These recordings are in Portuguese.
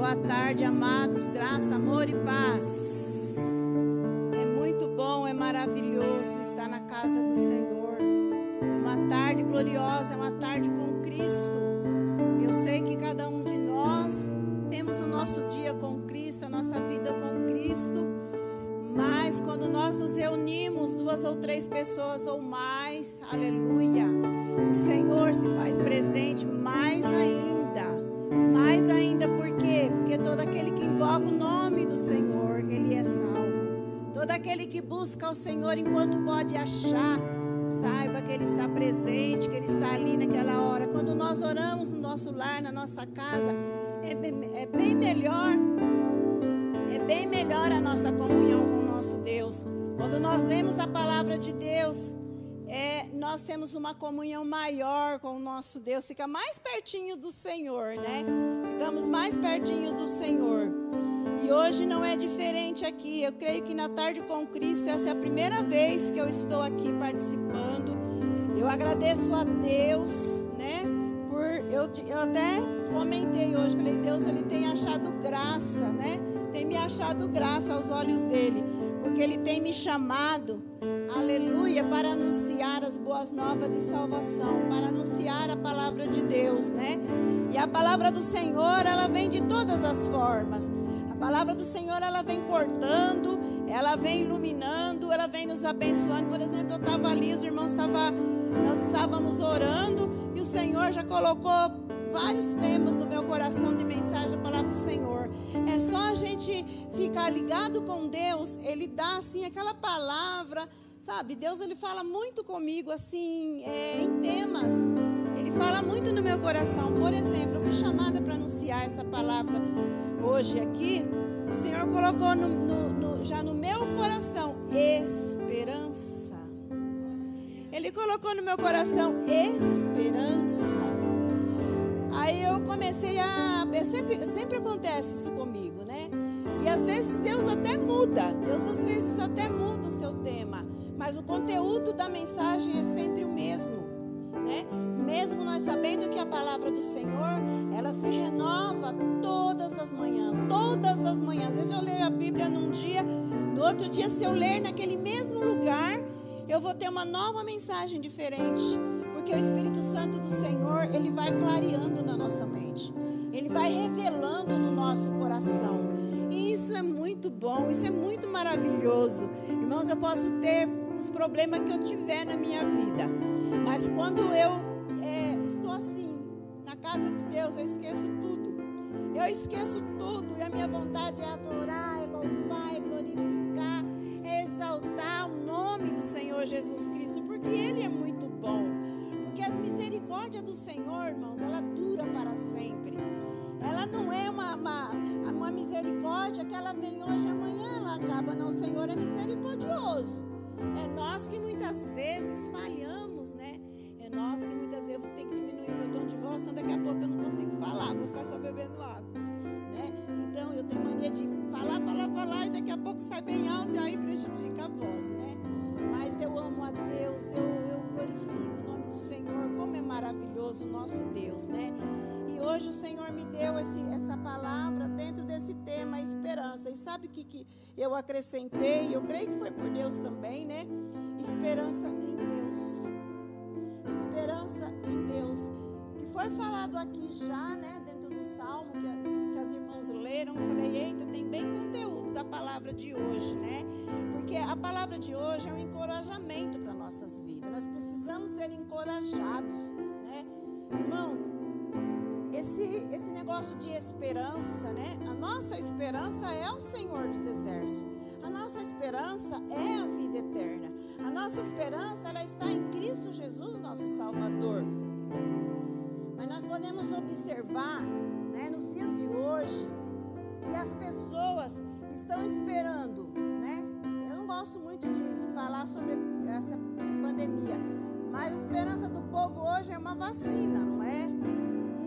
Boa tarde, amados. Graça, amor e paz. É muito bom, é maravilhoso estar na casa do Senhor. É uma tarde gloriosa, é uma tarde com Cristo. Eu sei que cada um de nós temos o nosso dia com Cristo, a nossa vida com Cristo. Mas quando nós nos reunimos, duas ou três pessoas ou mais, aleluia, o Senhor se faz presente mais ainda. Porque todo aquele que invoca o nome do Senhor, ele é salvo. Todo aquele que busca o Senhor enquanto pode achar, saiba que ele está presente, que ele está ali naquela hora. Quando nós oramos no nosso lar, na nossa casa, é bem, é bem melhor, é bem melhor a nossa comunhão com o nosso Deus. Quando nós lemos a palavra de Deus, é, nós temos uma comunhão maior com o nosso Deus, fica mais pertinho do Senhor, né? Ficamos mais pertinho do Senhor. E hoje não é diferente aqui. Eu creio que na tarde com Cristo essa é a primeira vez que eu estou aqui participando. Eu agradeço a Deus, né? Por eu, eu até comentei hoje, falei Deus, ele tem achado graça, né? Tem me achado graça aos olhos dele, porque ele tem me chamado aleluia, para anunciar as boas novas de salvação, para anunciar a palavra de Deus, né? E a palavra do Senhor, ela vem de todas as formas. A palavra do Senhor, ela vem cortando, ela vem iluminando, ela vem nos abençoando. Por exemplo, eu estava ali, os irmãos estavam, nós estávamos orando e o Senhor já colocou vários temas no meu coração de mensagem da palavra do Senhor. É só a gente ficar ligado com Deus, Ele dá assim aquela palavra Sabe, Deus ele fala muito comigo assim, é, em temas. Ele fala muito no meu coração. Por exemplo, eu fui chamada para anunciar essa palavra hoje aqui. O Senhor colocou no, no, no, já no meu coração esperança. Ele colocou no meu coração esperança. Aí eu comecei a. Sempre, sempre acontece isso comigo, né? E às vezes Deus até muda. Deus às vezes até muda o seu tema mas o conteúdo da mensagem é sempre o mesmo, né? Mesmo nós sabendo que a palavra do Senhor, ela se renova todas as manhãs, todas as manhãs. Às vezes eu leio a Bíblia num dia, no outro dia se eu ler naquele mesmo lugar, eu vou ter uma nova mensagem diferente, porque o Espírito Santo do Senhor, ele vai clareando na nossa mente. Ele vai revelando no nosso coração. E isso é muito bom, isso é muito maravilhoso. Irmãos, eu posso ter os problemas que eu tiver na minha vida. Mas quando eu é, estou assim, na casa de Deus, eu esqueço tudo. Eu esqueço tudo e a minha vontade é adorar, é louvar, é glorificar, é exaltar o nome do Senhor Jesus Cristo, porque Ele é muito misericórdias do Senhor, irmãos, ela dura para sempre. Ela não é uma, uma, uma misericórdia que ela vem hoje e amanhã ela acaba. Não, o Senhor é misericordioso. É nós que muitas vezes falhamos, né? É nós que muitas vezes eu vou ter que diminuir meu tom de voz, senão daqui a pouco eu não consigo falar, vou ficar só bebendo água, né? Então eu tenho mania de falar, falar, falar e daqui a pouco sai bem alto e aí prejudica a voz, né? Mas eu amo a Deus, eu, eu glorifico Senhor, como é maravilhoso o nosso Deus, né? hoje o Senhor me deu esse, essa palavra dentro desse tema, esperança. E sabe o que, que eu acrescentei? Eu creio que foi por Deus também, né? Esperança em Deus. Esperança em Deus. Que foi falado aqui já, né? Dentro do salmo que, que as irmãs leram. Eu falei, eita, tem bem conteúdo da palavra de hoje, né? Porque a palavra de hoje é um encorajamento para nossas vidas. Nós precisamos ser encorajados, né? Irmãos, esse, esse negócio de esperança, né? A nossa esperança é o Senhor dos Exércitos. A nossa esperança é a vida eterna. A nossa esperança ela está em Cristo Jesus, nosso Salvador. Mas nós podemos observar, né, nos dias de hoje, que as pessoas estão esperando, gosto muito de falar sobre essa pandemia, mas a esperança do povo hoje é uma vacina, não é?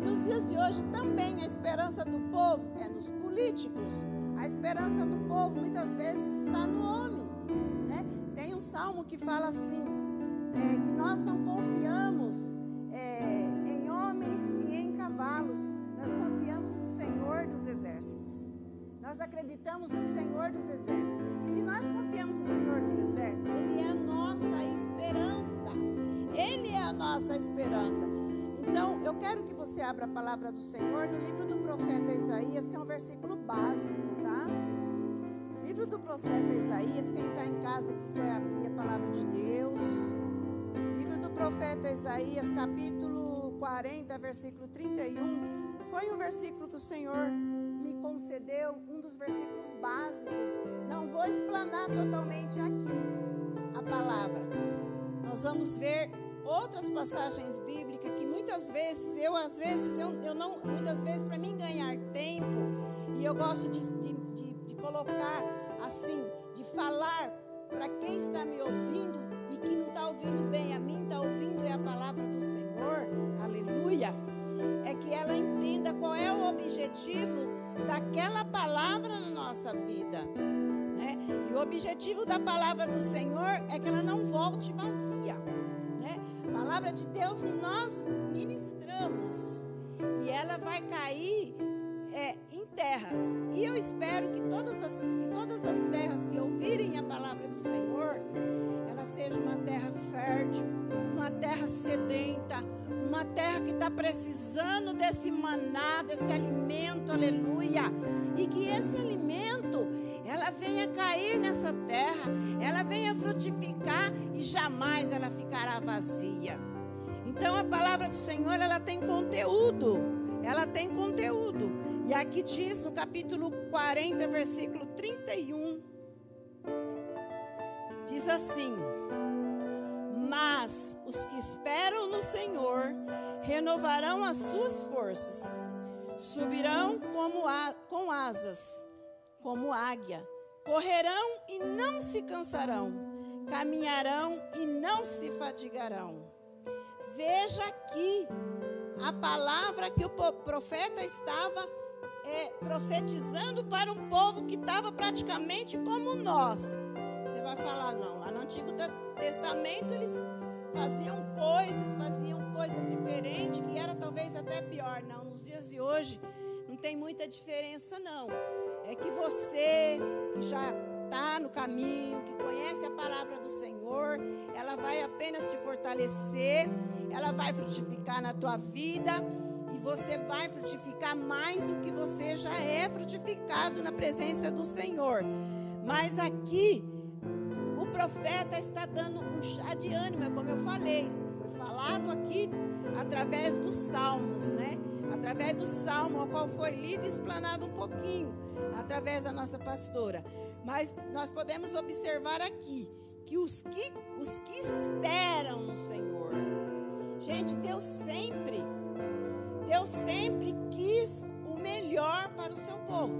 nos dias de hoje também a esperança do povo é nos políticos. A esperança do povo muitas vezes está no homem. Né? Tem um salmo que fala assim: é, que nós não confiamos é, em homens e em cavalos, nós confiamos no Senhor dos exércitos. Nós acreditamos no Senhor dos Exércitos. Se nós confiamos no Senhor dos Exércitos, Ele é a nossa esperança. Ele é a nossa esperança. Então, eu quero que você abra a palavra do Senhor no livro do profeta Isaías, que é um versículo básico, tá? Livro do profeta Isaías, quem está em casa quiser abrir a palavra de Deus. Livro do profeta Isaías, capítulo 40, versículo 31. Foi um versículo que o Senhor concedeu, um dos versículos básicos. Não vou explanar totalmente aqui a palavra. Nós vamos ver outras passagens bíblicas que muitas vezes eu às vezes eu, eu não muitas vezes para mim ganhar tempo e eu gosto de, de, de, de colocar assim de falar para quem está me ouvindo e que não está ouvindo bem a mim está ouvindo é a palavra do Senhor aleluia é que ela entenda qual é o objetivo daquela palavra na nossa vida né? e o objetivo da palavra do Senhor é que ela não volte vazia palavra de Deus nós ministramos e ela vai cair é, em terras. E eu espero que todas, as, que todas as terras que ouvirem a palavra do Senhor, ela seja uma terra fértil, uma terra sedenta, uma terra que está precisando desse maná, desse alimento, aleluia. E que esse alimento, ela venha cair nessa terra, ela venha frutificar e jamais ela ficará vazia. Então a palavra do Senhor, ela tem conteúdo. Ela tem conteúdo. E aqui diz no capítulo 40, versículo 31, diz assim: mas os que esperam no Senhor renovarão as suas forças, subirão como a, com asas, como águia, correrão e não se cansarão, caminharão e não se fadigarão. Veja aqui a palavra que o profeta estava é, profetizando para um povo que estava praticamente como nós. Vai falar, não, lá no Antigo Testamento eles faziam coisas, faziam coisas diferentes, que era talvez até pior. Não, nos dias de hoje não tem muita diferença, não. É que você que já está no caminho, que conhece a palavra do Senhor, ela vai apenas te fortalecer, ela vai frutificar na tua vida e você vai frutificar mais do que você já é frutificado na presença do Senhor. Mas aqui profeta está dando um chá de ânimo, é como eu falei. Foi falado aqui através dos salmos, né? Através do salmo, ao qual foi lido e explanado um pouquinho, através da nossa pastora. Mas nós podemos observar aqui que os que, os que esperam no Senhor, gente, Deus sempre, Deus sempre quis o melhor para o seu povo.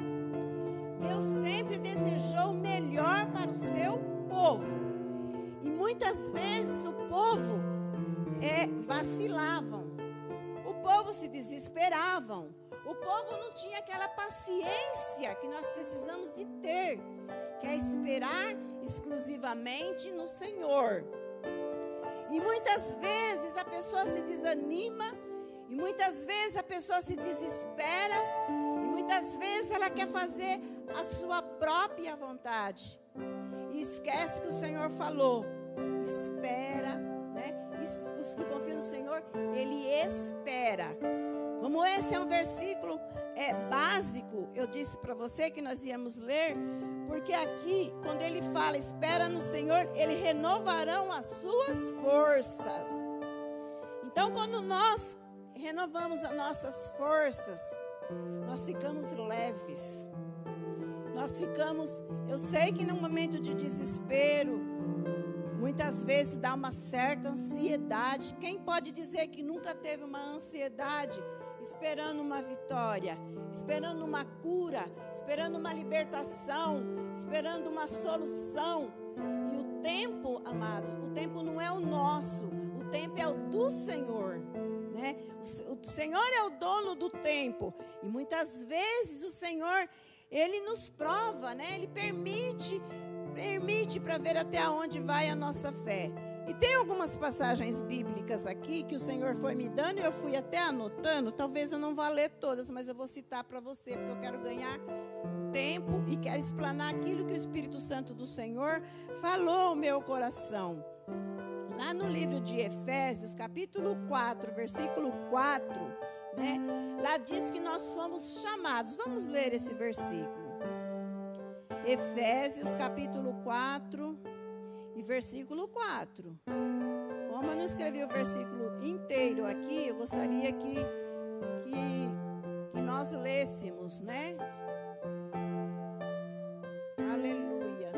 Deus sempre desejou o melhor para o seu povo povo. E muitas vezes o povo é, vacilavam, o povo se desesperavam, o povo não tinha aquela paciência que nós precisamos de ter, que é esperar exclusivamente no Senhor. E muitas vezes a pessoa se desanima, e muitas vezes a pessoa se desespera, e muitas vezes ela quer fazer a sua própria vontade. E esquece que o Senhor falou. Espera, né? Os que confiam no Senhor, Ele espera. Como esse é um versículo é, básico, eu disse para você que nós íamos ler, porque aqui, quando ele fala, espera no Senhor, ele renovarão as suas forças. Então, quando nós renovamos as nossas forças, nós ficamos leves. Nós ficamos, eu sei que num momento de desespero, muitas vezes dá uma certa ansiedade. Quem pode dizer que nunca teve uma ansiedade esperando uma vitória, esperando uma cura, esperando uma libertação, esperando uma solução? E o tempo, amados, o tempo não é o nosso, o tempo é o do Senhor. Né? O, Senhor é o dono do tempo. E muitas vezes o Senhor ele nos prova, né? Ele permite, permite para ver até onde vai a nossa fé. E tem algumas passagens bíblicas aqui que o Senhor foi me dando e eu fui até anotando. Talvez eu não vá ler todas, mas eu vou citar para você, porque eu quero ganhar tempo e quero explanar aquilo que o Espírito Santo do Senhor falou ao meu coração. Lá no livro de Efésios, capítulo 4, versículo 4, né? Lá diz que nós fomos chamados. Vamos ler esse versículo. Efésios, capítulo 4 e versículo 4. Como eu não escrevi o versículo inteiro aqui, eu gostaria que, que, que nós lêssemos, né? Aleluia.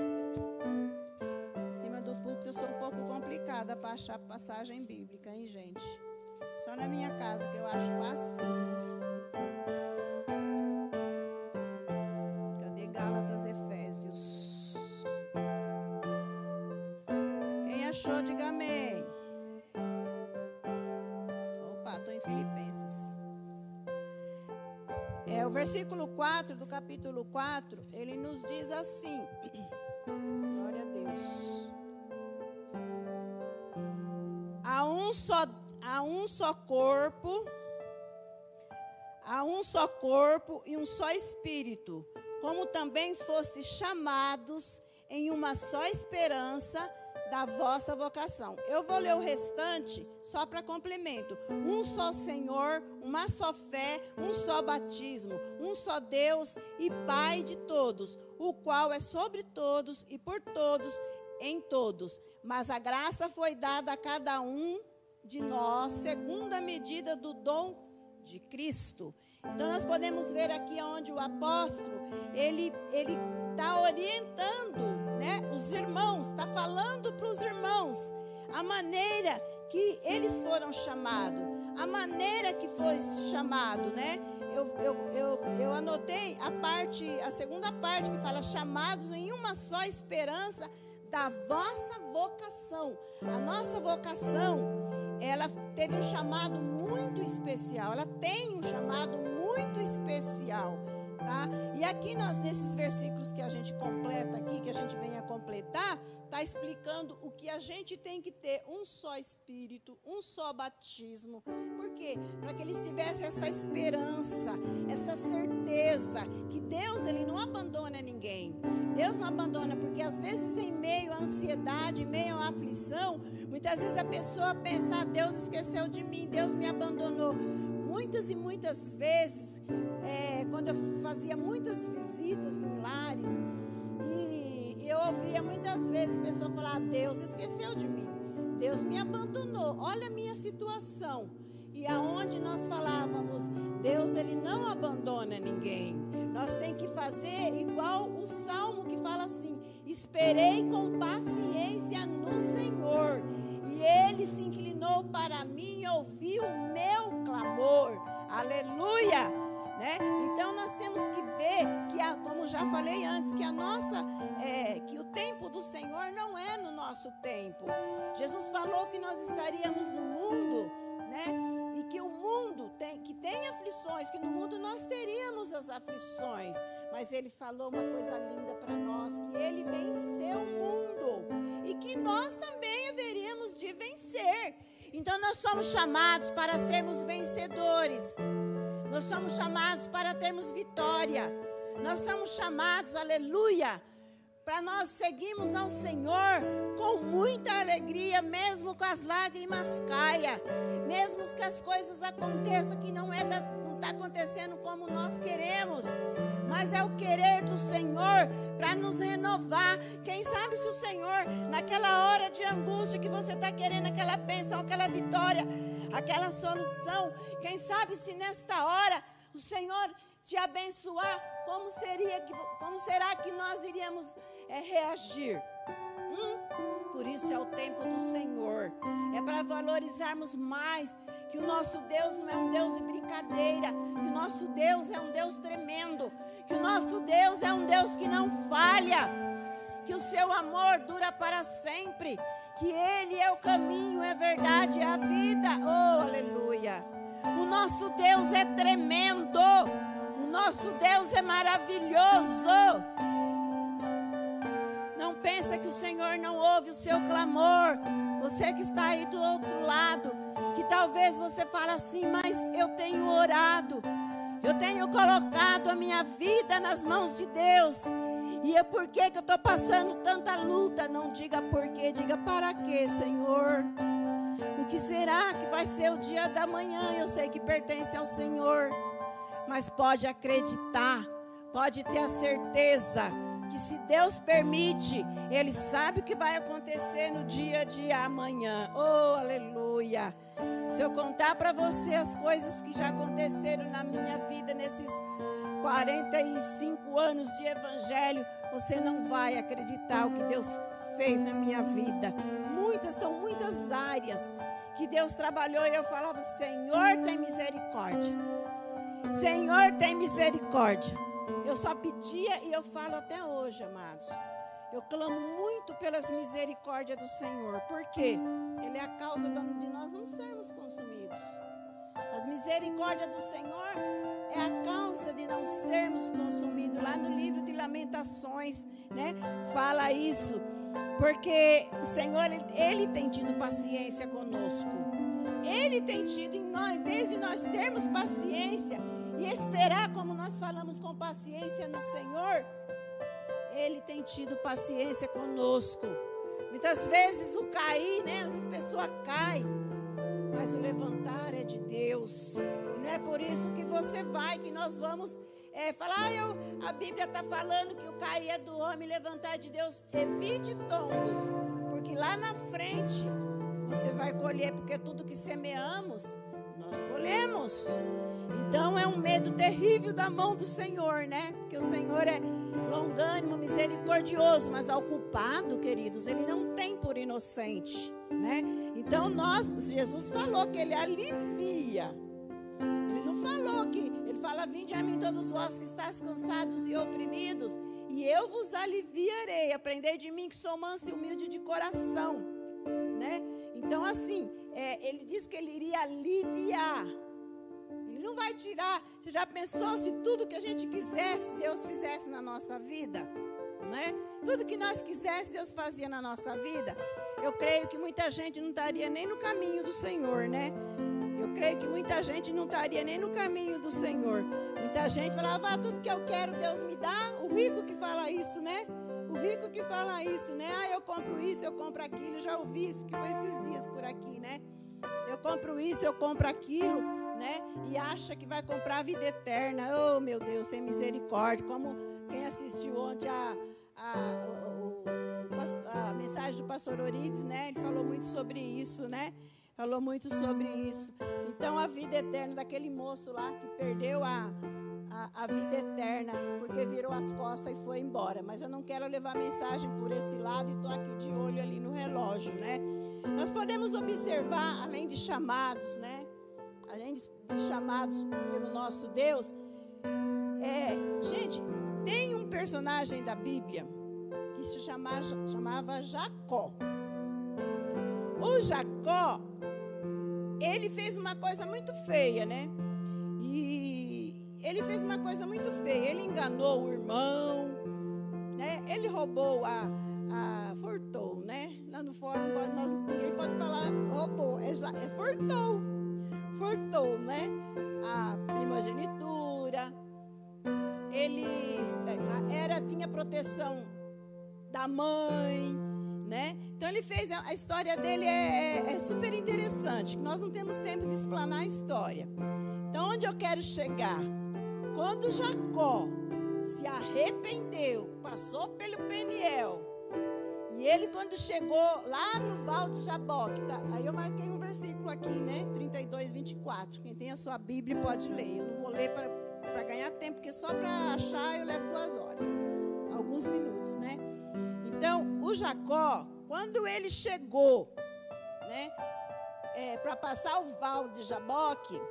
Em cima do púlpito eu sou um pouco complicada para achar passagem bíblica, hein, gente? Só na minha casa que eu acho fácil. Cadê Gálatas Efésios? Quem achou, diga amém. Opa, estou em Filipenses. É, o versículo 4 do capítulo 4, ele nos diz assim. Glória a Deus. Há um só há um só corpo, há um só corpo e um só espírito, como também fostes chamados em uma só esperança da vossa vocação. Eu vou ler o restante só para complemento. Um só Senhor, uma só fé, um só batismo, um só Deus e Pai de todos, o qual é sobre todos e por todos em todos. Mas a graça foi dada a cada um de nós, segundo a medida do dom de Cristo. Então nós podemos ver aqui onde o apóstolo ele ele está orientando, né, os irmãos, está falando para os irmãos a maneira que eles foram chamados, a maneira que foi chamado, né? Eu, eu, eu, eu anotei a parte, a segunda parte que fala chamados em uma só esperança da vossa vocação. A nossa vocação ela teve um chamado muito especial. Ela tem um chamado muito especial, tá? E aqui nós nesses versículos que a gente completa aqui, que a gente vem a completar, tá explicando o que a gente tem que ter um só espírito, um só batismo. Por quê? Para que eles tivessem essa esperança, essa certeza que Deus ele não abandona ninguém. Deus não abandona porque às vezes em meio à ansiedade, em meio à aflição, muitas vezes a pessoa pensa: ah, Deus esqueceu de mim, Deus me abandonou. Muitas e muitas vezes, é, quando eu fazia muitas visitas em lares eu ouvia muitas vezes pessoas falar: Deus esqueceu de mim, Deus me abandonou, olha a minha situação. E aonde nós falávamos, Deus ele não abandona ninguém. Nós tem que fazer igual o salmo que fala assim: Esperei com paciência no Senhor, e ele se inclinou para mim e ouviu o meu clamor. Aleluia! Né? Então nós temos que ver que, a, como já falei antes, que a nossa, é, que o tempo do Senhor não é no nosso tempo. Jesus falou que nós estaríamos no mundo, né? Mundo tem, que tem aflições, que no mundo nós teríamos as aflições. Mas Ele falou uma coisa linda para nós, que Ele venceu o mundo e que nós também haveríamos de vencer. Então nós somos chamados para sermos vencedores. Nós somos chamados para termos vitória. Nós somos chamados, aleluia, para nós seguirmos ao Senhor com muita alegria, mesmo com as lágrimas caia, mesmo que as coisas aconteçam que não é da, está acontecendo como nós queremos, mas é o querer do Senhor para nos renovar. Quem sabe se o Senhor, naquela hora de angústia que você está querendo, aquela bênção, aquela vitória, aquela solução, quem sabe se nesta hora o Senhor te abençoar, como seria que, como será que nós iríamos é, reagir? Hum? Por isso é o tempo do Senhor. É para valorizarmos mais que o nosso Deus não é um Deus de brincadeira, que o nosso Deus é um Deus tremendo, que o nosso Deus é um Deus que não falha, que o seu amor dura para sempre, que Ele é o caminho, é verdade, é a vida. Oh, aleluia! O nosso Deus é tremendo, o nosso Deus é maravilhoso. Pensa que o Senhor não ouve o seu clamor. Você que está aí do outro lado, que talvez você fale assim, mas eu tenho orado, eu tenho colocado a minha vida nas mãos de Deus. E é por que eu estou passando tanta luta? Não diga por quê, diga para quê, Senhor. O que será que vai ser o dia da manhã? Eu sei que pertence ao Senhor, mas pode acreditar, pode ter a certeza que se Deus permite, Ele sabe o que vai acontecer no dia de amanhã. Oh, aleluia! Se eu contar para você as coisas que já aconteceram na minha vida nesses 45 anos de evangelho, você não vai acreditar o que Deus fez na minha vida. Muitas, são muitas áreas que Deus trabalhou e eu falava: Senhor, tem misericórdia. Senhor, tem misericórdia. Eu só pedia e eu falo até hoje, amados. Eu clamo muito pelas misericórdias do Senhor. Por quê? Ele é a causa de nós não sermos consumidos. As misericórdias do Senhor é a causa de não sermos consumidos. Lá no livro de Lamentações, né? Fala isso. Porque o Senhor, ele, ele tem tido paciência conosco. Ele tem tido em nós, em vez de nós termos paciência e esperar como nós falamos com paciência no Senhor, ele tem tido paciência conosco. Muitas vezes o cair, né? Às vezes a pessoa cai, mas o levantar é de Deus. E não é por isso que você vai, que nós vamos é, falar, ah, eu, a Bíblia está falando que o cair é do homem, levantar é de Deus. Evite tombos, porque lá na frente você vai colher, porque tudo que semeamos, nós colhemos. Então é um medo terrível da mão do Senhor, né? Porque o Senhor é longânimo, misericordioso, mas ao culpado, queridos, ele não tem por inocente, né? Então nós, Jesus falou que ele alivia. Ele não falou que, ele fala: "Vinde a mim todos vós que estáis cansados e oprimidos, e eu vos aliviarei. Aprendei de mim que sou manso e humilde de coração", né? Então assim, é, ele diz que ele iria aliviar não vai tirar. Você já pensou se tudo que a gente quisesse, Deus fizesse na nossa vida? Né? Tudo que nós quisesse, Deus fazia na nossa vida. Eu creio que muita gente não estaria nem no caminho do Senhor, né? Eu creio que muita gente não estaria nem no caminho do Senhor. Muita gente falava, ah, tudo que eu quero, Deus me dá. O rico que fala isso, né? O rico que fala isso, né? Ah, eu compro isso, eu compro aquilo. Já ouvi isso que foi esses dias por aqui, né? Eu compro isso, eu compro aquilo né? E acha que vai comprar a vida eterna. Oh, meu Deus, sem misericórdia. Como quem assistiu ontem a, a, a, a mensagem do pastor Orides, né? Ele falou muito sobre isso, né? Falou muito sobre isso. Então, a vida eterna daquele moço lá que perdeu a, a, a, vida eterna porque virou as costas e foi embora. Mas eu não quero levar mensagem por esse lado e estou aqui de olho ali no relógio, né? Nós podemos observar, além de chamados, né? Além de chamados pelo nosso Deus, é, gente, tem um personagem da Bíblia que se chamava, chamava Jacó. O Jacó, ele fez uma coisa muito feia, né? E ele fez uma coisa muito feia. Ele enganou o irmão, né? Ele roubou a, a furtou, né? Lá no fórum nós, ninguém pode falar roubou, é, é furtou furtou, né? A primogenitura. Ele é, era tinha proteção da mãe, né? Então ele fez a história dele é, é, é super interessante. Nós não temos tempo de explanar a história. Então onde eu quero chegar? Quando Jacó se arrependeu, passou pelo Peniel, e ele, quando chegou lá no Val de Jaboque, tá? aí eu marquei um versículo aqui, né? 32, 24. Quem tem a sua Bíblia pode ler. Eu não vou ler para ganhar tempo, porque só para achar eu levo duas horas, alguns minutos, né? Então, o Jacó, quando ele chegou, né? É, para passar o Val de Jaboque,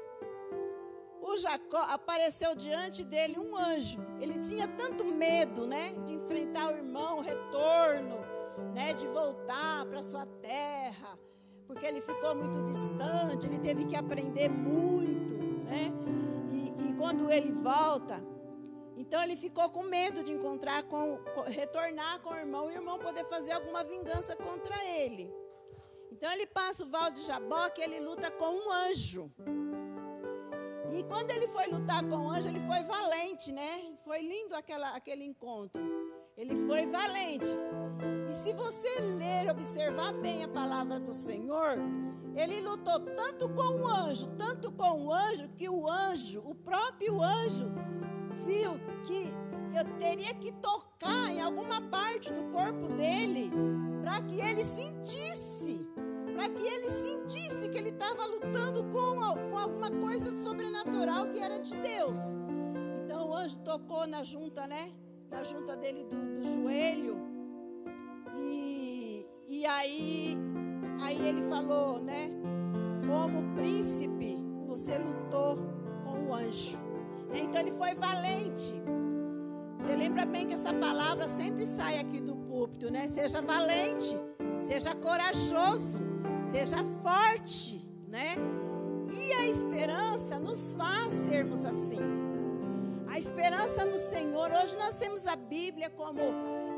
o Jacó apareceu diante dele um anjo. Ele tinha tanto medo, né, de enfrentar o irmão, o retorno, né, de voltar para sua terra, porque ele ficou muito distante, ele teve que aprender muito, né? E, e quando ele volta, então ele ficou com medo de encontrar com, retornar com o irmão e o irmão poder fazer alguma vingança contra ele. Então ele passa o val de Jaboque ele luta com um anjo. E quando ele foi lutar com o anjo, ele foi valente, né? Foi lindo aquela, aquele encontro. Ele foi valente. E se você ler, observar bem a palavra do Senhor, ele lutou tanto com o anjo, tanto com o anjo, que o anjo, o próprio anjo, viu que eu teria que tocar em alguma parte do corpo dele para que ele sentisse, para que ele sentisse que ele estava lutando com, com alguma coisa sobrenatural que era de Deus. Então o anjo tocou na junta, né? Na junta dele do, do joelho. E, e aí, aí ele falou, né? Como príncipe, você lutou com o anjo. Então ele foi valente. Você lembra bem que essa palavra sempre sai aqui do púlpito, né? Seja valente, seja corajoso, seja forte, né? E a esperança nos faz sermos assim. A esperança no Senhor. Hoje nós temos a Bíblia como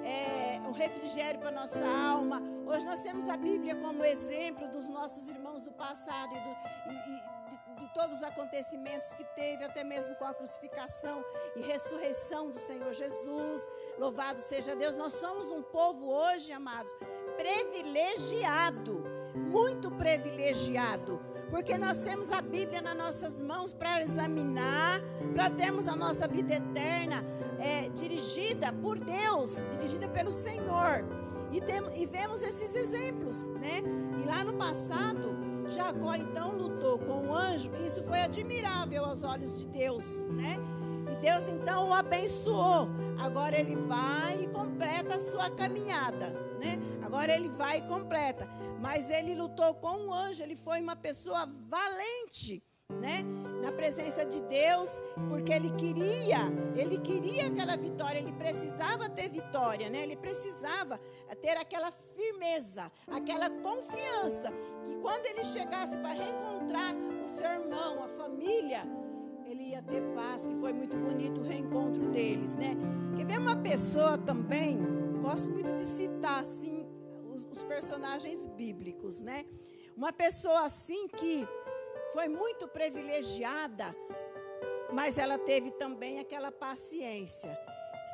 é, um refrigério para nossa alma. Hoje nós temos a Bíblia como exemplo dos nossos irmãos do passado e, do, e, e de todos os acontecimentos que teve, até mesmo com a crucificação e ressurreição do Senhor Jesus. Louvado seja Deus. Nós somos um povo hoje, amados, privilegiado, muito privilegiado, porque nós temos a Bíblia nas nossas mãos para examinar, para termos a nossa vida eterna é, dirigida por Deus, dirigida pelo Senhor. E, tem, e vemos esses exemplos, né? E lá no passado, Jacó então lutou com o anjo, e isso foi admirável aos olhos de Deus, né? E Deus então o abençoou. Agora ele vai e completa a sua caminhada, né? Agora ele vai e completa. Mas ele lutou com o anjo, ele foi uma pessoa valente né? Na presença de Deus, porque ele queria, ele queria aquela vitória, ele precisava ter vitória, né? Ele precisava ter aquela firmeza, aquela confiança que quando ele chegasse para reencontrar o seu irmão, a família, ele ia ter paz, que foi muito bonito o reencontro deles, né? Quer ver uma pessoa também, gosto muito de citar assim os, os personagens bíblicos, né? Uma pessoa assim que foi muito privilegiada, mas ela teve também aquela paciência.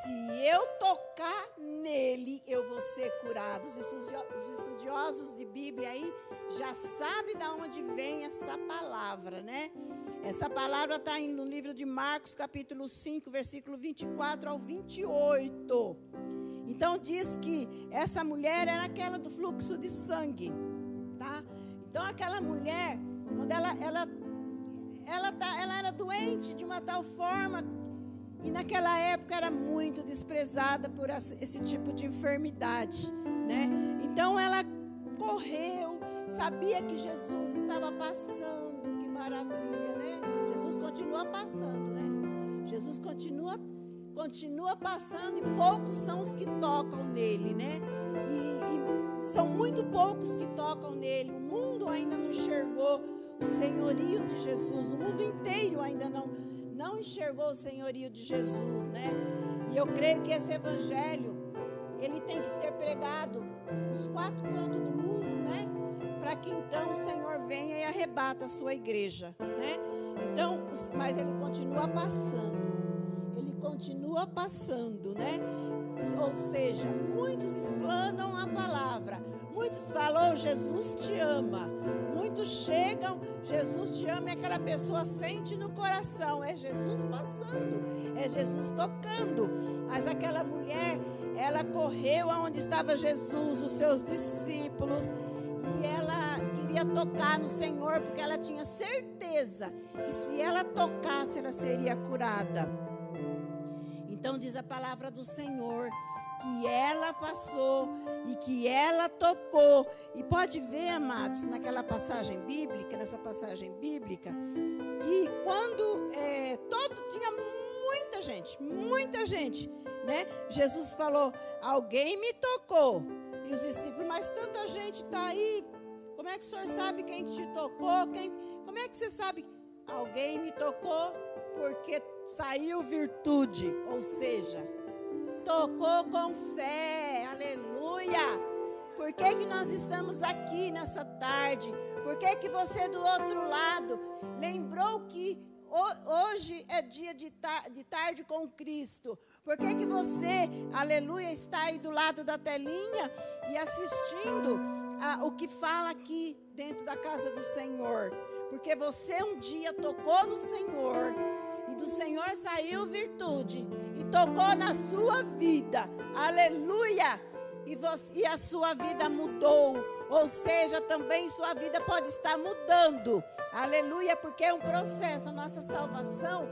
Se eu tocar nele, eu vou ser curado. Os estudiosos de Bíblia aí já sabem de onde vem essa palavra, né? Essa palavra está no livro de Marcos, capítulo 5, versículo 24 ao 28. Então diz que essa mulher era aquela do fluxo de sangue, tá? Então aquela mulher quando ela, ela, ela, tá, ela era doente de uma tal forma e naquela época era muito desprezada por esse tipo de enfermidade, né? Então ela correu, sabia que Jesus estava passando, que maravilha, né? Jesus continua passando, né? Jesus continua continua passando e poucos são os que tocam nele, né? E, e são muito poucos que tocam nele. O mundo ainda não enxergou o senhorio de Jesus. O mundo inteiro ainda não, não enxergou o senhorio de Jesus, né? E eu creio que esse evangelho, ele tem que ser pregado nos quatro cantos do mundo, né? Para que então o Senhor venha e arrebata a sua igreja, né? Então, mas ele continua passando. Continua passando, né? Ou seja, muitos explanam a palavra, muitos falam, Jesus te ama. Muitos chegam, Jesus te ama e aquela pessoa sente no coração. É Jesus passando, é Jesus tocando. Mas aquela mulher, ela correu aonde estava Jesus, os seus discípulos, e ela queria tocar no Senhor, porque ela tinha certeza que se ela tocasse, ela seria curada. Então diz a palavra do Senhor que ela passou e que ela tocou. E pode ver, amados, naquela passagem bíblica, nessa passagem bíblica, que quando é, todo tinha muita gente, muita gente, né? Jesus falou: alguém me tocou. E os discípulos, mas tanta gente está aí. Como é que o senhor sabe quem te tocou? Quem, como é que você sabe? Alguém me tocou porque saiu virtude, ou seja, tocou com fé, aleluia. Por que, que nós estamos aqui nessa tarde? Por que, que você do outro lado lembrou que hoje é dia de, de tarde com Cristo? Por que, que você, aleluia, está aí do lado da telinha e assistindo a, o que fala aqui dentro da casa do Senhor? Porque você um dia tocou no Senhor e tocou na sua vida. Aleluia! E, você, e a sua vida mudou. Ou seja, também sua vida pode estar mudando. Aleluia, porque é um processo. A nossa salvação,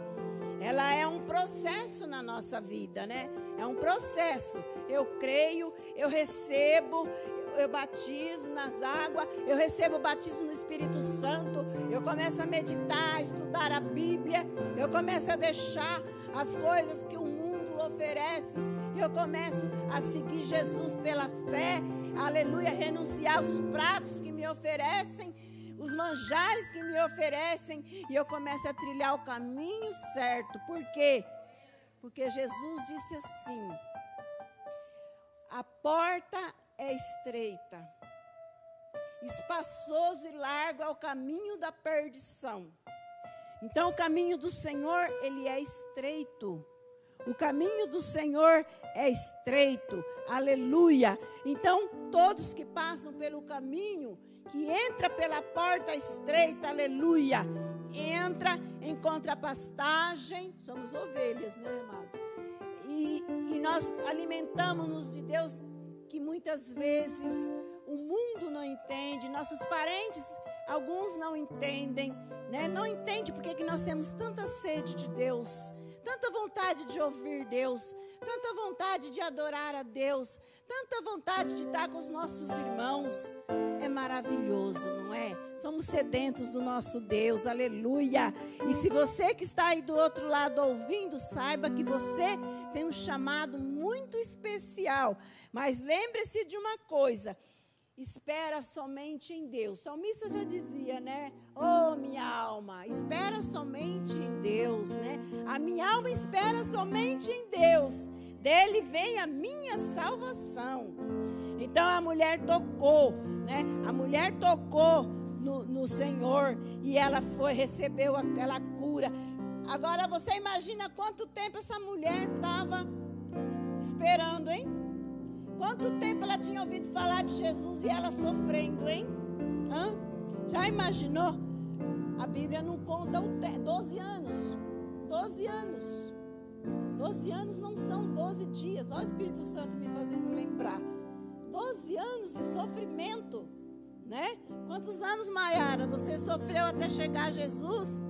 ela é um processo na nossa vida, né? É um processo. Eu creio, eu recebo, eu batizo nas águas, eu recebo o batismo no Espírito Santo, eu começo a meditar, a estudar a Bíblia, eu começo a deixar as coisas que o mundo oferece, eu começo a seguir Jesus pela fé, aleluia, renunciar os pratos que me oferecem, os manjares que me oferecem, e eu começo a trilhar o caminho certo, por quê? Porque Jesus disse assim: a porta é estreita, espaçoso e largo é o caminho da perdição. Então o caminho do Senhor, ele é estreito. O caminho do Senhor é estreito. Aleluia. Então todos que passam pelo caminho, que entra pela porta estreita, aleluia, entra, encontra pastagem, somos ovelhas, né, amados? E, e nós alimentamos-nos de Deus que muitas vezes o mundo não entende, nossos parentes, alguns não entendem, né? Não entende porque que nós temos tanta sede de Deus, tanta vontade de ouvir Deus, tanta vontade de adorar a Deus, tanta vontade de estar com os nossos irmãos. É maravilhoso, não é? Somos sedentos do nosso Deus, aleluia. E se você que está aí do outro lado ouvindo, saiba que você tem um chamado muito especial mas lembre-se de uma coisa: espera somente em Deus. O salmista já dizia, né? Oh, minha alma, espera somente em Deus, né? A minha alma espera somente em Deus. Dele vem a minha salvação. Então a mulher tocou, né? A mulher tocou no, no Senhor e ela foi, recebeu aquela cura. Agora você imagina quanto tempo essa mulher estava esperando, hein? Quanto tempo ela tinha ouvido falar de Jesus e ela sofrendo, hein? Hã? Já imaginou? A Bíblia não conta o te 12 anos. 12 anos. 12 anos não são 12 dias. Olha o Espírito Santo me fazendo lembrar. 12 anos de sofrimento, né? Quantos anos, Maiara, você sofreu até chegar a Jesus?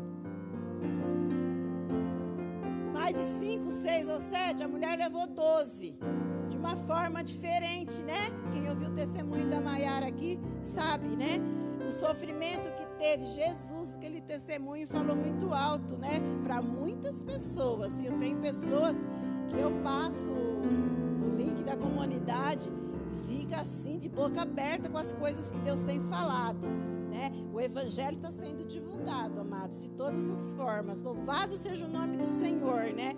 Mais de 5, 6 ou 7? A mulher levou 12 uma forma diferente, né? Quem ouviu o testemunho da Maiara aqui sabe, né? O sofrimento que teve Jesus, aquele testemunho falou muito alto, né? Para muitas pessoas. Eu tenho pessoas que eu passo o link da comunidade e fica assim de boca aberta com as coisas que Deus tem falado. Né? O evangelho está sendo divulgado, amados, de todas as formas. Louvado seja o nome do Senhor, né?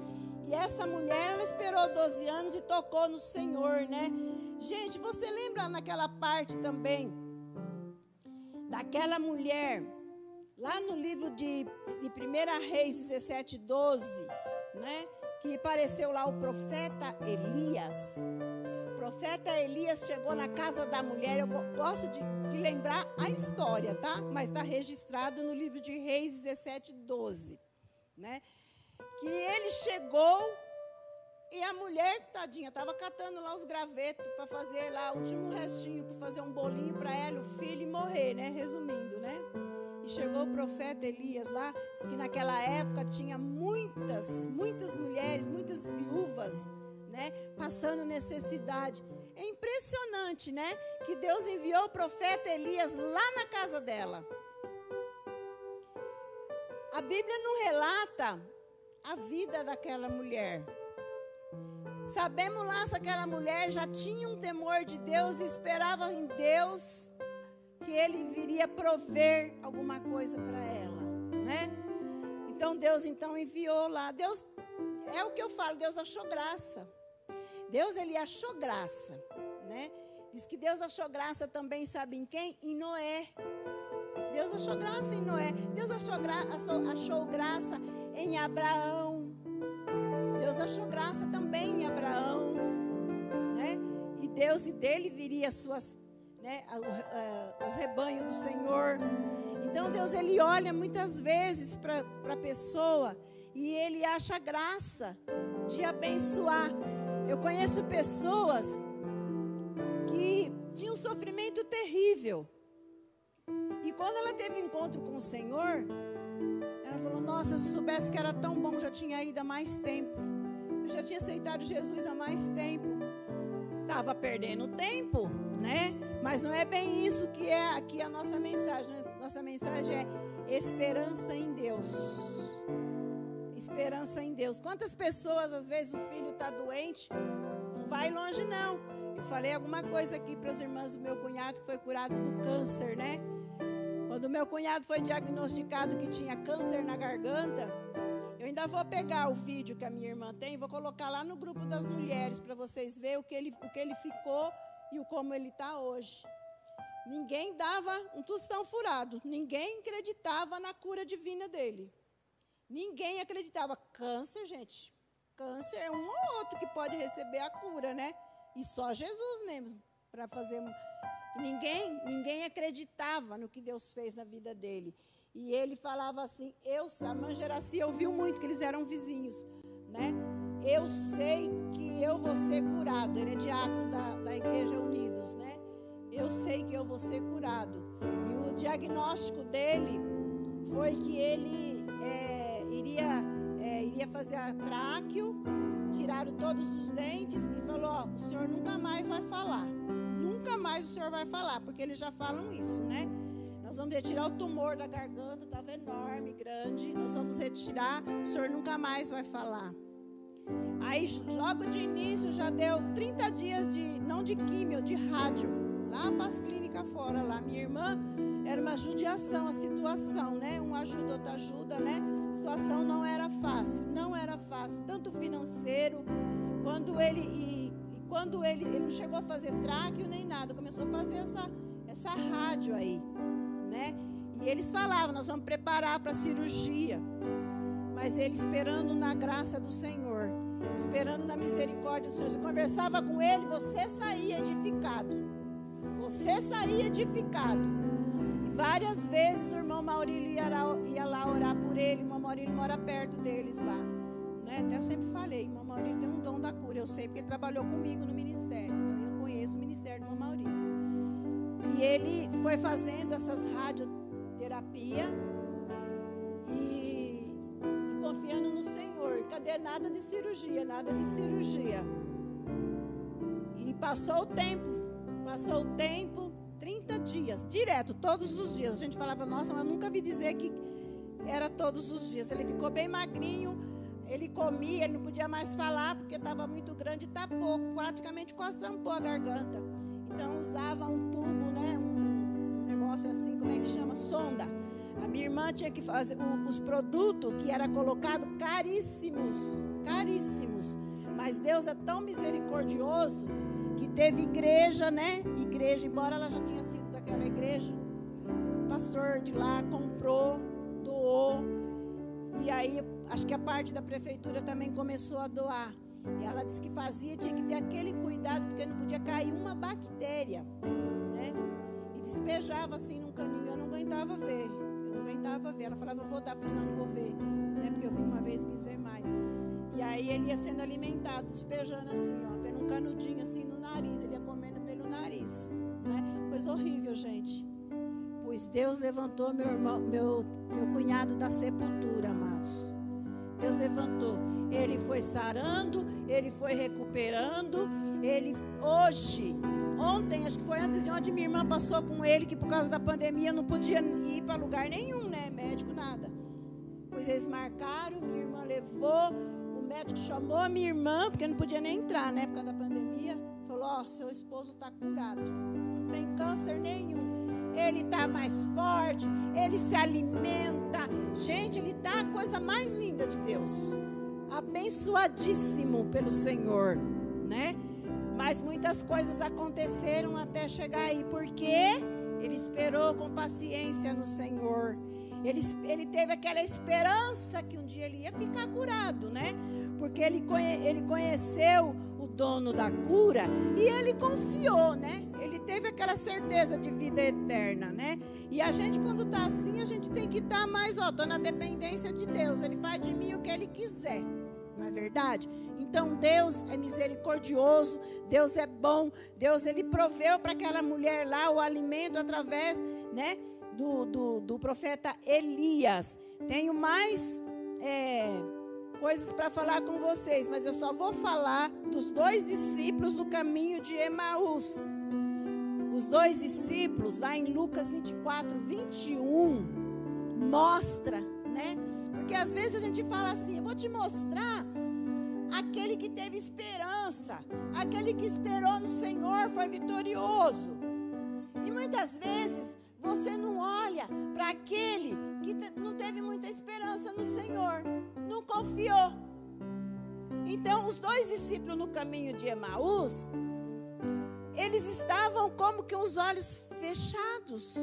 E essa mulher, ela esperou 12 anos e tocou no Senhor, né? Gente, você lembra naquela parte também daquela mulher, lá no livro de, de 1 Reis 17, 12, né? Que apareceu lá o profeta Elias. O profeta Elias chegou na casa da mulher. Eu gosto de, de lembrar a história, tá? Mas está registrado no livro de Reis 17, 12, né? Que ele chegou e a mulher, tadinha, estava catando lá os gravetos para fazer lá o último restinho, para fazer um bolinho para ela, o filho, e morrer, né? Resumindo, né? E chegou o profeta Elias lá, que naquela época tinha muitas, muitas mulheres, muitas viúvas, né? Passando necessidade. É impressionante, né? Que Deus enviou o profeta Elias lá na casa dela. A Bíblia não relata a vida daquela mulher. Sabemos lá se aquela mulher já tinha um temor de Deus e esperava em Deus que ele viria prover alguma coisa para ela, né? Então Deus então enviou lá. Deus é o que eu falo, Deus achou graça. Deus ele achou graça, né? Diz que Deus achou graça também, sabe em quem? Em Noé. Deus achou graça em Noé. Deus achou, gra achou, achou graça em Abraão. Deus achou graça também em Abraão. Né? E Deus e dele viria as suas, né, os rebanhos do Senhor. Então Deus ele olha muitas vezes para a pessoa e ele acha graça de abençoar. Eu conheço pessoas que tinham um sofrimento terrível. Quando ela teve encontro com o Senhor, ela falou: Nossa, se eu soubesse que era tão bom, já tinha ido há mais tempo. Eu já tinha aceitado Jesus há mais tempo. Estava perdendo tempo, né? Mas não é bem isso que é aqui a nossa mensagem. Nossa mensagem é esperança em Deus. Esperança em Deus. Quantas pessoas, às vezes, o filho está doente, não vai longe, não. Eu falei alguma coisa aqui para as irmãs do meu cunhado que foi curado do câncer, né? Quando meu cunhado foi diagnosticado que tinha câncer na garganta, eu ainda vou pegar o vídeo que a minha irmã tem, vou colocar lá no grupo das mulheres para vocês verem o que ele, o que ele ficou e o como ele está hoje. Ninguém dava um tostão furado, ninguém acreditava na cura divina dele. Ninguém acreditava. Câncer, gente, câncer é um ou outro que pode receber a cura, né? E só Jesus mesmo para fazer Ninguém, ninguém acreditava no que Deus fez na vida dele. E ele falava assim: Eu, a mãe Geraci ouviu muito que eles eram vizinhos, né? Eu sei que eu vou ser curado. Ele é diácono da, da Igreja Unidos, né? Eu sei que eu vou ser curado. E o diagnóstico dele foi que ele é, iria, é, iria fazer a tráqueo, tiraram todos os dentes e falou: o senhor nunca mais vai falar nunca mais o senhor vai falar, porque eles já falam isso, né? Nós vamos retirar o tumor da garganta, estava enorme, grande. Nós vamos retirar, o senhor nunca mais vai falar. Aí, logo de início, já deu 30 dias de, não de químio, de rádio, lá para as clínicas fora, lá. Minha irmã, era uma judiação a situação, né? Um ajuda, outro ajuda, né? A situação não era fácil, não era fácil, tanto financeiro, quando ele. Quando ele, ele não chegou a fazer tráqueo nem nada, começou a fazer essa, essa rádio aí, né? E eles falavam, nós vamos preparar para a cirurgia. Mas ele esperando na graça do Senhor, esperando na misericórdia do Senhor. Você conversava com ele, você saía edificado. Você saía edificado. E várias vezes o irmão Maurílio ia lá, ia lá orar por ele. O irmão Maurílio mora perto deles lá. Né? Até eu sempre falei, irmão Maurílio tem um dom da cura. Eu sei porque ele trabalhou comigo no ministério. Então eu conheço o ministério do irmão Maurílio. E ele foi fazendo essas radioterapia e, e confiando no Senhor. Cadê nada de cirurgia? Nada de cirurgia. E passou o tempo. Passou o tempo, 30 dias, direto, todos os dias. A gente falava, nossa, mas nunca vi dizer que era todos os dias. Ele ficou bem magrinho ele comia, ele não podia mais falar porque estava muito grande e tá pouco, praticamente quase tampou a garganta. Então usava um tubo, né, um negócio assim, como é que chama? Sonda. A minha irmã tinha que fazer os produtos que era colocado caríssimos, caríssimos. Mas Deus é tão misericordioso que teve igreja, né? Igreja, embora ela já tinha sido daquela igreja, o pastor de lá comprou, doou. E aí Acho que a parte da prefeitura também começou a doar. E ela disse que fazia, tinha que ter aquele cuidado, porque não podia cair uma bactéria. Né? E despejava assim num caninho. Eu não aguentava ver. Eu não aguentava ver. Ela falava, eu vou dar. Eu não, não vou ver. Né? Porque eu vi uma vez quis ver mais. E aí ele ia sendo alimentado, despejando assim, ó, pelo um canudinho assim no nariz. Ele ia comendo pelo nariz. Né? Coisa horrível, gente. Pois Deus levantou meu irmão, meu, meu cunhado da sepultura, amados. Deus levantou. Ele foi sarando, ele foi recuperando. Ele hoje, ontem, acho que foi antes de ontem, minha irmã passou com ele que por causa da pandemia não podia ir para lugar nenhum, né? Médico nada. Pois eles marcaram, minha irmã levou, o médico chamou a minha irmã, porque não podia nem entrar, né? Por causa da pandemia. Falou: Ó, oh, seu esposo está curado. Não tem câncer nenhum ele está mais forte, ele se alimenta. Gente, ele está a coisa mais linda de Deus. Abençoadíssimo pelo Senhor, né? Mas muitas coisas aconteceram até chegar aí, porque ele esperou com paciência no Senhor. Ele, ele teve aquela esperança que um dia ele ia ficar curado, né? Porque ele, conhe, ele conheceu o dono da cura e ele confiou, né? Ele teve aquela certeza de vida eterna, né? E a gente, quando está assim, a gente tem que estar tá mais, ó, tô na dependência de Deus. Ele faz de mim o que ele quiser. Não é verdade? Então Deus é misericordioso, Deus é bom, Deus ele proveu para aquela mulher lá o alimento através, né? Do, do, do profeta Elias. Tenho mais é, coisas para falar com vocês, mas eu só vou falar dos dois discípulos do caminho de Emaús. Os dois discípulos, lá em Lucas 24, 21, mostra, né? Porque às vezes a gente fala assim: eu vou te mostrar aquele que teve esperança, aquele que esperou no Senhor foi vitorioso. E muitas vezes você não olha para aquele que não teve muita esperança no Senhor, não confiou. Então, os dois discípulos no caminho de Emaús, eles estavam como que os olhos fechados.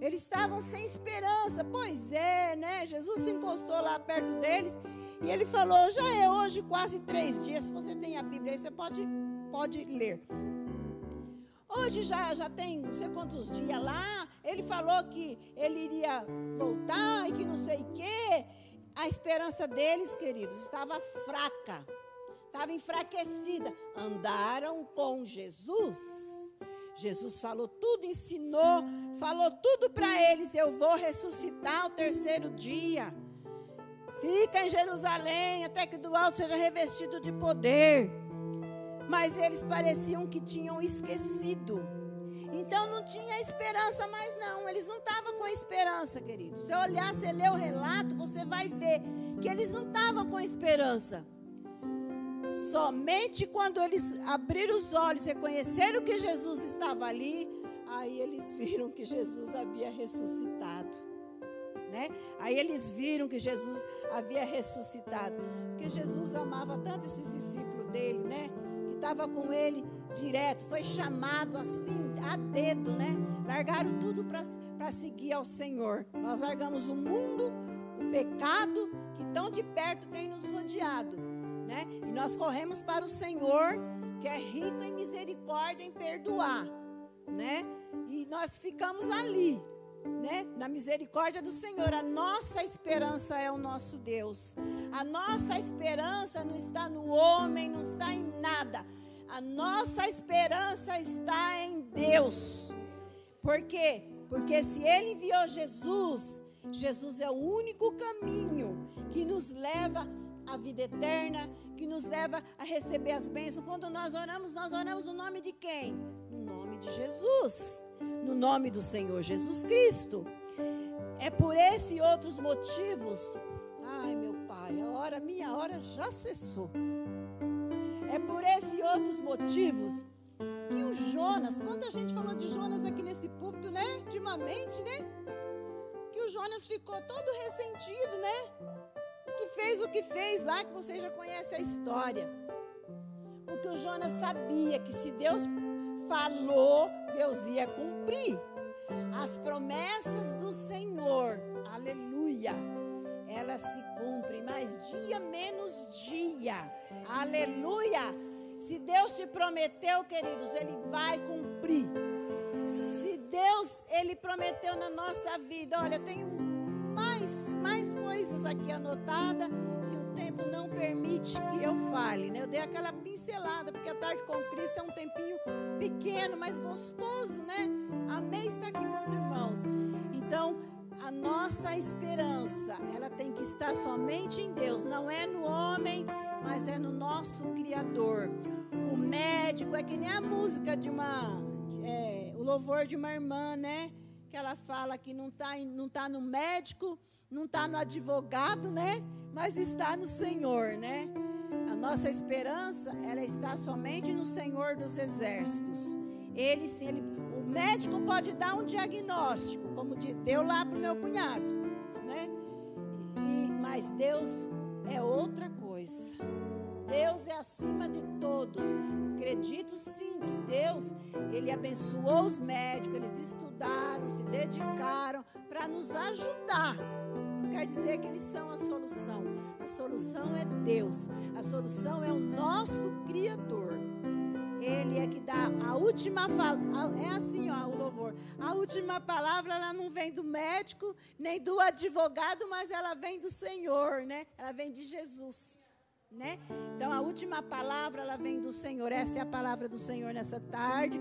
Eles estavam sem esperança. Pois é, né? Jesus se encostou lá perto deles e ele falou: Já é hoje quase três dias. Se você tem a Bíblia aí, você pode, pode ler. Hoje já, já tem não sei quantos dias lá. Ele falou que ele iria voltar e que não sei o quê. A esperança deles, queridos, estava fraca, estava enfraquecida. Andaram com Jesus. Jesus falou tudo, ensinou, falou tudo para eles. Eu vou ressuscitar o terceiro dia. Fica em Jerusalém até que do alto seja revestido de poder mas eles pareciam que tinham esquecido. Então não tinha esperança mais não, eles não estavam com esperança, queridos. Se olhar, se ler o relato, você vai ver que eles não estavam com esperança. Somente quando eles abriram os olhos e reconheceram que Jesus estava ali, aí eles viram que Jesus havia ressuscitado. Né? Aí eles viram que Jesus havia ressuscitado, porque Jesus amava tanto esses discípulos dele, né? Estava com ele direto, foi chamado assim, a dedo, né? Largaram tudo para seguir ao Senhor. Nós largamos o mundo, o pecado que tão de perto tem nos rodeado, né? E nós corremos para o Senhor, que é rico em misericórdia, em perdoar, né? E nós ficamos ali, né? Na misericórdia do Senhor. A nossa esperança é o nosso Deus. A nossa esperança não está no homem, não está em nada. A nossa esperança está em Deus. Por quê? Porque se Ele enviou Jesus, Jesus é o único caminho que nos leva à vida eterna, que nos leva a receber as bênçãos. Quando nós oramos, nós oramos no nome de quem? No nome de Jesus no nome do Senhor Jesus Cristo. É por esse e outros motivos. Ai, meu Pai, a hora, minha hora já cessou. É por esse e outros motivos que o Jonas, quanta gente falou de Jonas aqui nesse púlpito, né? Ultimamente, né? Que o Jonas ficou todo ressentido, né? Que fez o que fez lá, que você já conhece a história. Porque o Jonas sabia que se Deus falou, Deus ia cumprir. As promessas do Senhor, aleluia, elas se cumprem, mais dia menos dia, aleluia. Se Deus te prometeu, queridos, Ele vai cumprir. Se Deus, Ele prometeu na nossa vida, olha, eu tenho mais, mais coisas aqui anotadas tempo não permite que eu fale, né? Eu dei aquela pincelada, porque a tarde com Cristo é um tempinho pequeno, mas gostoso, né? Amei estar aqui com os irmãos. Então, a nossa esperança, ela tem que estar somente em Deus, não é no homem, mas é no nosso Criador. O médico é que nem a música de uma, é, o louvor de uma irmã, né? Que ela fala que não está não tá no médico, não está no advogado, né? Mas está no Senhor, né? Nossa esperança, ela está somente no Senhor dos exércitos. Ele sim, ele, o médico pode dar um diagnóstico, como deu lá para o meu cunhado, né? E, mas Deus é outra coisa. Deus é acima de todos. Acredito sim que Deus, ele abençoou os médicos, eles estudaram, se dedicaram para nos ajudar. Quer dizer que eles são a solução. A solução é Deus. A solução é o nosso Criador. Ele é que dá a última fala. É assim, ó, o louvor. A última palavra ela não vem do médico nem do advogado, mas ela vem do Senhor, né? Ela vem de Jesus. Né? Então a última palavra ela vem do Senhor. Essa é a palavra do Senhor nessa tarde.